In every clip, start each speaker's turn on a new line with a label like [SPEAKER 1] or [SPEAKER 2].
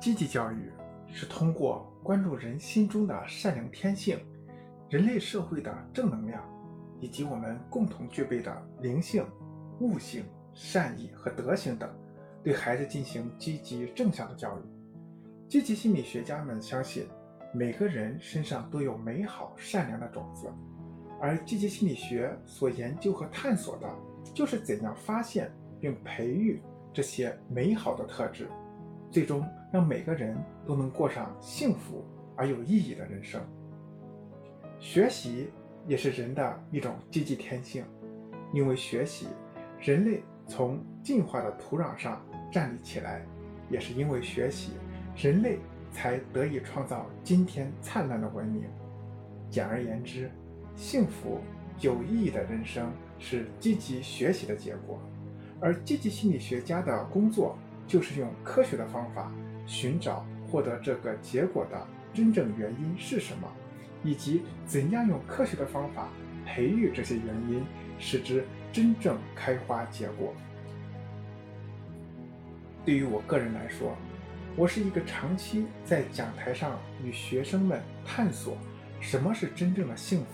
[SPEAKER 1] 积极教育是通过关注人心中的善良天性、人类社会的正能量，以及我们共同具备的灵性、悟性、善意和德行等，对孩子进行积极正向的教育。积极心理学家们相信，每个人身上都有美好善良的种子，而积极心理学所研究和探索的，就是怎样发现并培育这些美好的特质。最终让每个人都能过上幸福而有意义的人生。学习也是人的一种积极天性，因为学习，人类从进化的土壤上站立起来；也是因为学习，人类才得以创造今天灿烂的文明。简而言之，幸福有意义的人生是积极学习的结果，而积极心理学家的工作。就是用科学的方法寻找获得这个结果的真正原因是什么，以及怎样用科学的方法培育这些原因，使之真正开花结果。对于我个人来说，我是一个长期在讲台上与学生们探索什么是真正的幸福，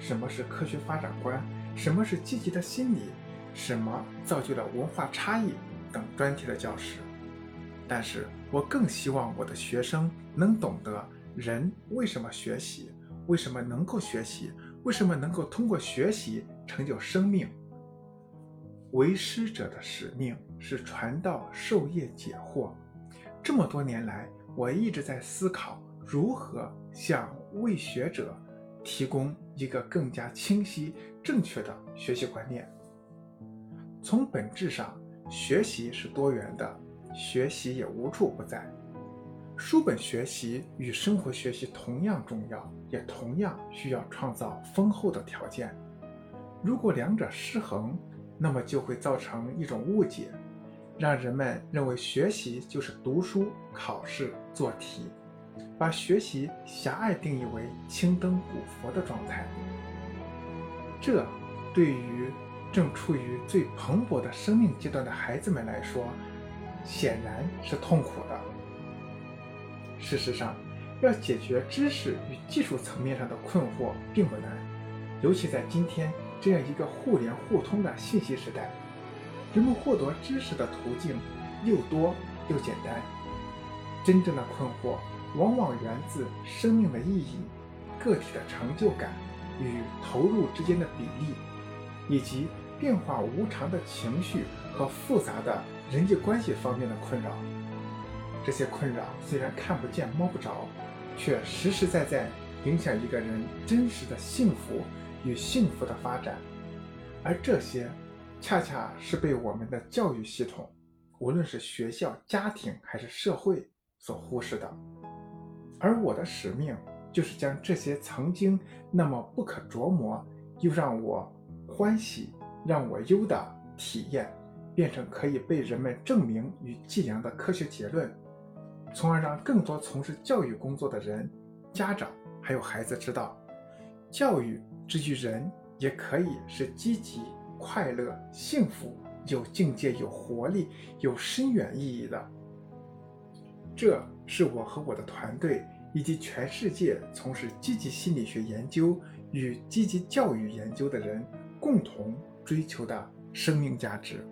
[SPEAKER 1] 什么是科学发展观，什么是积极的心理，什么造就了文化差异。等专题的教师，但是我更希望我的学生能懂得人为什么学习，为什么能够学习，为什么能够通过学习成就生命。为师者的使命是传道授业解惑。这么多年来，我一直在思考如何向为学者提供一个更加清晰、正确的学习观念。从本质上。学习是多元的，学习也无处不在。书本学习与生活学习同样重要，也同样需要创造丰厚的条件。如果两者失衡，那么就会造成一种误解，让人们认为学习就是读书、考试、做题，把学习狭隘定义为青灯古佛的状态。这对于。正处于最蓬勃的生命阶段的孩子们来说，显然是痛苦的。事实上，要解决知识与技术层面上的困惑并不难，尤其在今天这样一个互联互通的信息时代，人们获得知识的途径又多又简单。真正的困惑往往源自生命的意义、个体的成就感与投入之间的比例。以及变化无常的情绪和复杂的人际关系方面的困扰，这些困扰虽然看不见摸不着，却实实在在影响一个人真实的幸福与幸福的发展。而这些，恰恰是被我们的教育系统，无论是学校、家庭还是社会所忽视的。而我的使命，就是将这些曾经那么不可琢磨，又让我。欢喜让我优的体验，变成可以被人们证明与计量的科学结论，从而让更多从事教育工作的人、家长还有孩子知道，教育之于人也可以是积极、快乐、幸福、有境界、有活力、有深远意义的。这是我和我的团队以及全世界从事积极心理学研究与积极教育研究的人。共同追求的生命价值。